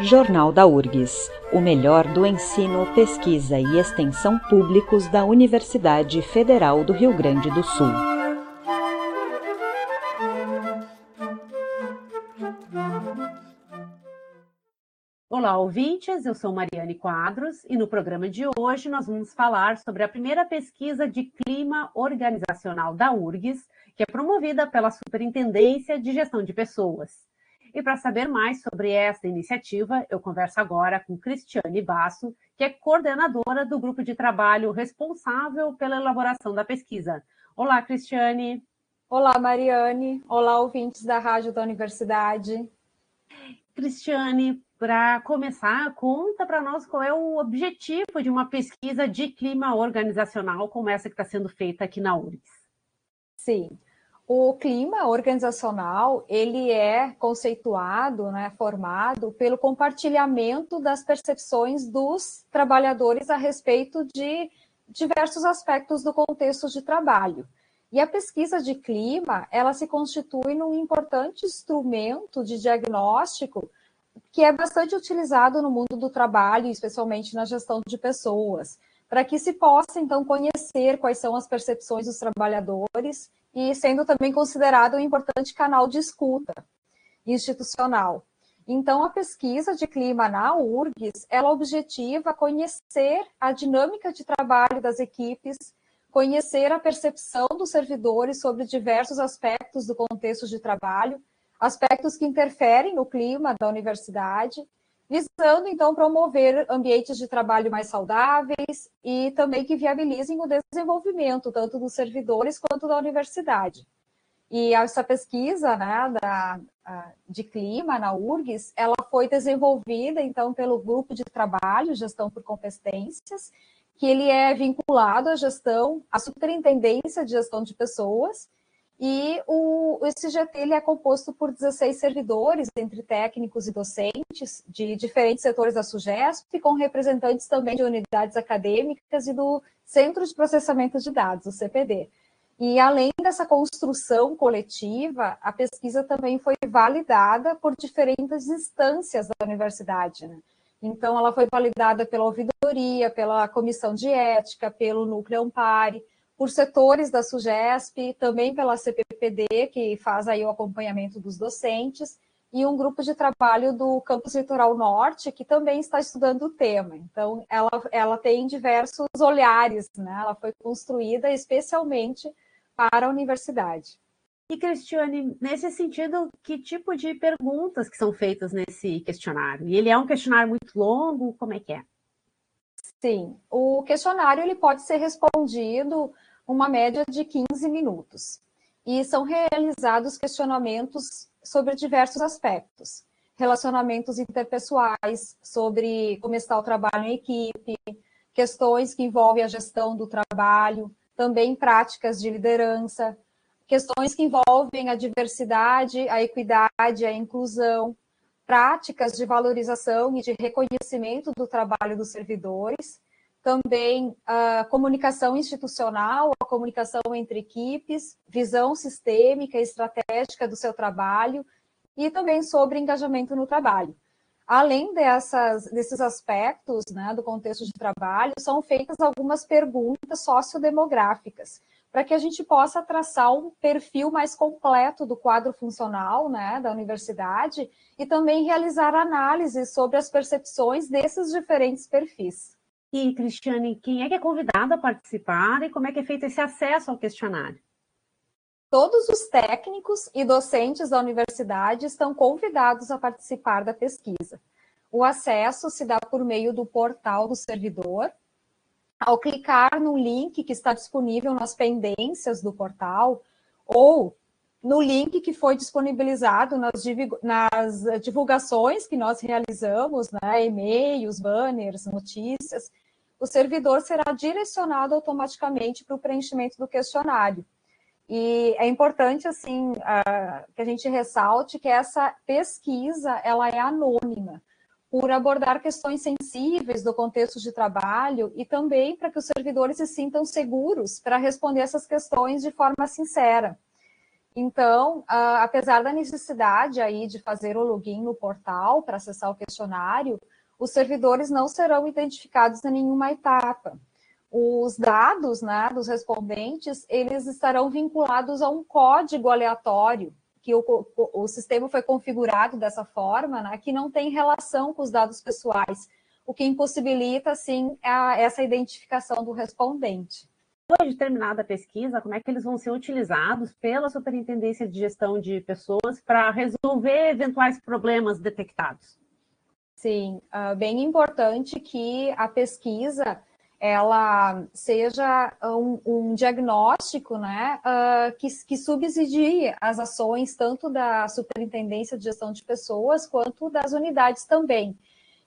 Jornal da URGS, o melhor do ensino, pesquisa e extensão públicos da Universidade Federal do Rio Grande do Sul. Olá, ouvintes. Eu sou Mariane Quadros e no programa de hoje nós vamos falar sobre a primeira pesquisa de clima organizacional da URGS, que é promovida pela Superintendência de Gestão de Pessoas. E para saber mais sobre esta iniciativa, eu converso agora com Cristiane Basso, que é coordenadora do grupo de trabalho responsável pela elaboração da pesquisa. Olá, Cristiane. Olá, Mariane. Olá, ouvintes da Rádio da Universidade. Cristiane, para começar, conta para nós qual é o objetivo de uma pesquisa de clima organizacional como essa que está sendo feita aqui na URGS. Sim, o clima organizacional, ele é conceituado, né, formado pelo compartilhamento das percepções dos trabalhadores a respeito de diversos aspectos do contexto de trabalho. E a pesquisa de clima, ela se constitui num importante instrumento de diagnóstico que é bastante utilizado no mundo do trabalho, especialmente na gestão de pessoas, para que se possa, então, conhecer quais são as percepções dos trabalhadores e sendo também considerado um importante canal de escuta institucional. Então, a pesquisa de clima na URGS, ela objetiva conhecer a dinâmica de trabalho das equipes, conhecer a percepção dos servidores sobre diversos aspectos do contexto de trabalho, aspectos que interferem no clima da universidade, visando, então, promover ambientes de trabalho mais saudáveis e também que viabilizem o desenvolvimento tanto dos servidores quanto da universidade. E essa pesquisa né, da, de clima na URGS, ela foi desenvolvida, então, pelo grupo de trabalho, gestão por competências, que ele é vinculado à gestão, à superintendência de gestão de pessoas, e o, esse GT ele é composto por 16 servidores, entre técnicos e docentes, de diferentes setores da SUGESP, com representantes também de unidades acadêmicas e do Centro de Processamento de Dados, o CPD. E além dessa construção coletiva, a pesquisa também foi validada por diferentes instâncias da universidade. Né? Então, ela foi validada pela ouvidoria, pela comissão de ética, pelo núcleo Ampare, por setores da SUGESP, também pela CPPD, que faz aí o acompanhamento dos docentes, e um grupo de trabalho do Campus Litoral Norte, que também está estudando o tema. Então, ela, ela tem diversos olhares, né? ela foi construída especialmente para a universidade. E, Cristiane, nesse sentido, que tipo de perguntas que são feitas nesse questionário? E ele é um questionário muito longo, como é que é? Sim, o questionário ele pode ser respondido uma média de 15 minutos. E são realizados questionamentos sobre diversos aspectos. Relacionamentos interpessoais, sobre como está o trabalho em equipe, questões que envolvem a gestão do trabalho, também práticas de liderança, questões que envolvem a diversidade, a equidade, a inclusão, práticas de valorização e de reconhecimento do trabalho dos servidores, também a comunicação institucional, a comunicação entre equipes, visão sistêmica e estratégica do seu trabalho e também sobre engajamento no trabalho. Além dessas, desses aspectos né, do contexto de trabalho, são feitas algumas perguntas sociodemográficas, para que a gente possa traçar um perfil mais completo do quadro funcional né, da universidade e também realizar análises sobre as percepções desses diferentes perfis. E, Cristiane, quem é que é convidado a participar e como é que é feito esse acesso ao questionário? Todos os técnicos e docentes da universidade estão convidados a participar da pesquisa. O acesso se dá por meio do portal do servidor. Ao clicar no link que está disponível nas pendências do portal, ou no link que foi disponibilizado nas, nas divulgações que nós realizamos, né, e-mails, banners, notícias, o servidor será direcionado automaticamente para o preenchimento do questionário. E é importante, assim, uh, que a gente ressalte que essa pesquisa, ela é anônima, por abordar questões sensíveis do contexto de trabalho e também para que os servidores se sintam seguros para responder essas questões de forma sincera. Então, uh, apesar da necessidade aí de fazer o login no portal para acessar o questionário, os servidores não serão identificados em nenhuma etapa. Os dados né, dos respondentes, eles estarão vinculados a um código aleatório, que o, o, o sistema foi configurado dessa forma, né, que não tem relação com os dados pessoais, o que impossibilita, sim, a, essa identificação do respondente. Depois de terminada a pesquisa, como é que eles vão ser utilizados pela Superintendência de Gestão de Pessoas para resolver eventuais problemas detectados? Sim, uh, bem importante que a pesquisa ela seja um, um diagnóstico né, uh, que, que subsidie as ações tanto da Superintendência de Gestão de Pessoas quanto das unidades também.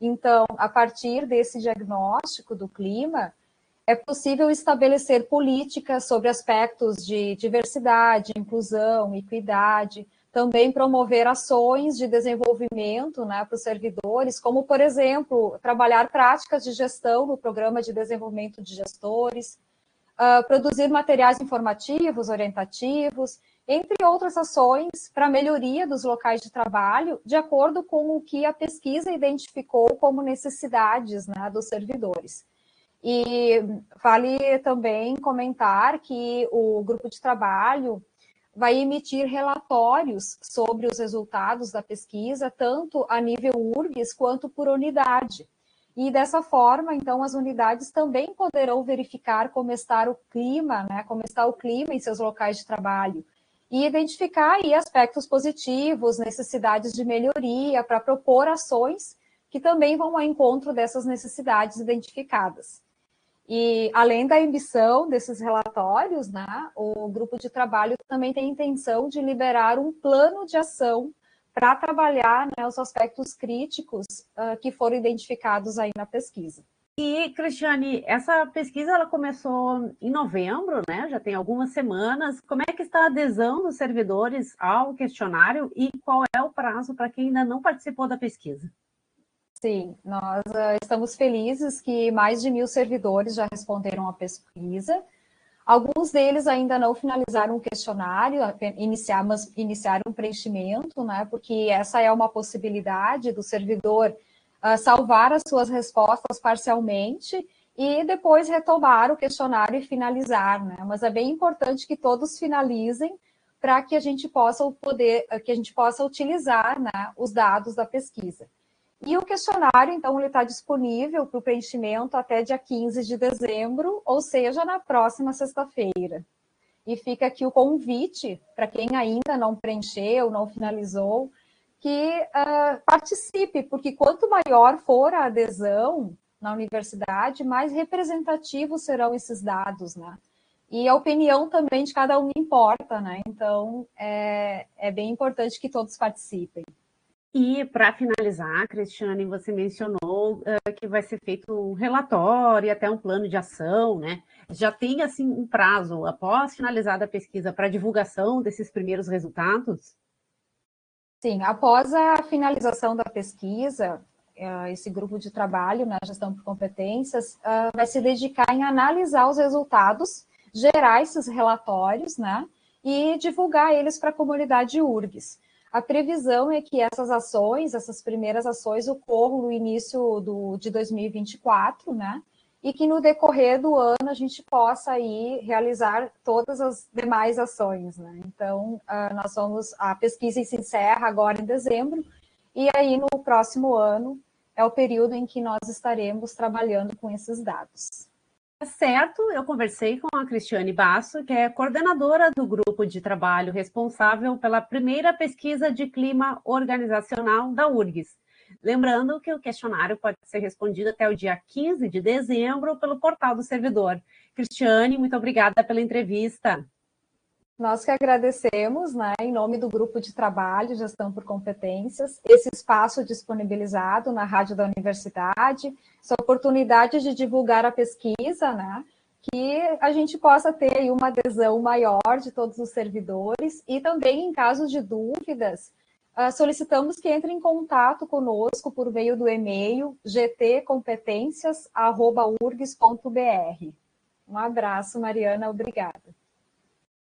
Então, a partir desse diagnóstico do clima, é possível estabelecer políticas sobre aspectos de diversidade, inclusão, equidade, também promover ações de desenvolvimento né, para os servidores, como, por exemplo, trabalhar práticas de gestão no programa de desenvolvimento de gestores, uh, produzir materiais informativos, orientativos, entre outras ações para melhoria dos locais de trabalho, de acordo com o que a pesquisa identificou como necessidades né, dos servidores. E vale também comentar que o grupo de trabalho vai emitir relatórios sobre os resultados da pesquisa, tanto a nível URGS quanto por unidade. E dessa forma, então, as unidades também poderão verificar como está o clima, né, como está o clima em seus locais de trabalho, e identificar aí aspectos positivos, necessidades de melhoria, para propor ações que também vão ao encontro dessas necessidades identificadas. E além da emissão desses relatórios, né, o grupo de trabalho também tem intenção de liberar um plano de ação para trabalhar né, os aspectos críticos uh, que foram identificados aí na pesquisa. E, Cristiane, essa pesquisa ela começou em novembro, né? Já tem algumas semanas. Como é que está a adesão dos servidores ao questionário e qual é o prazo para quem ainda não participou da pesquisa? Sim, nós uh, estamos felizes que mais de mil servidores já responderam à pesquisa. Alguns deles ainda não finalizaram o questionário, iniciar, mas iniciaram um preenchimento, né? Porque essa é uma possibilidade do servidor uh, salvar as suas respostas parcialmente e depois retomar o questionário e finalizar, né? Mas é bem importante que todos finalizem para que a gente possa poder, que a gente possa utilizar né, os dados da pesquisa. E o questionário, então, ele está disponível para o preenchimento até dia 15 de dezembro, ou seja, na próxima sexta-feira. E fica aqui o convite para quem ainda não preencheu, não finalizou, que uh, participe, porque quanto maior for a adesão na universidade, mais representativos serão esses dados, né? E a opinião também de cada um importa, né? Então, é, é bem importante que todos participem. E para finalizar, Cristiane, você mencionou uh, que vai ser feito um relatório e até um plano de ação, né? Já tem assim um prazo após finalizada a pesquisa para divulgação desses primeiros resultados? Sim, após a finalização da pesquisa, uh, esse grupo de trabalho na gestão por competências uh, vai se dedicar em analisar os resultados, gerar esses relatórios, né? E divulgar eles para a comunidade URGS. A previsão é que essas ações, essas primeiras ações, ocorram no início do, de 2024, né? E que no decorrer do ano a gente possa aí realizar todas as demais ações, né? Então, uh, nós vamos, a pesquisa se encerra agora em dezembro, e aí no próximo ano é o período em que nós estaremos trabalhando com esses dados. Certo, eu conversei com a Cristiane Basso, que é coordenadora do grupo de trabalho responsável pela primeira pesquisa de clima organizacional da URGS. Lembrando que o questionário pode ser respondido até o dia 15 de dezembro pelo portal do servidor. Cristiane, muito obrigada pela entrevista. Nós que agradecemos, né, em nome do grupo de trabalho Gestão por Competências, esse espaço disponibilizado na Rádio da Universidade, essa oportunidade de divulgar a pesquisa, né, que a gente possa ter uma adesão maior de todos os servidores e também, em caso de dúvidas, ah, solicitamos que entre em contato conosco por meio do e-mail gtcompetencias.urgs.br. Um abraço, Mariana, obrigada.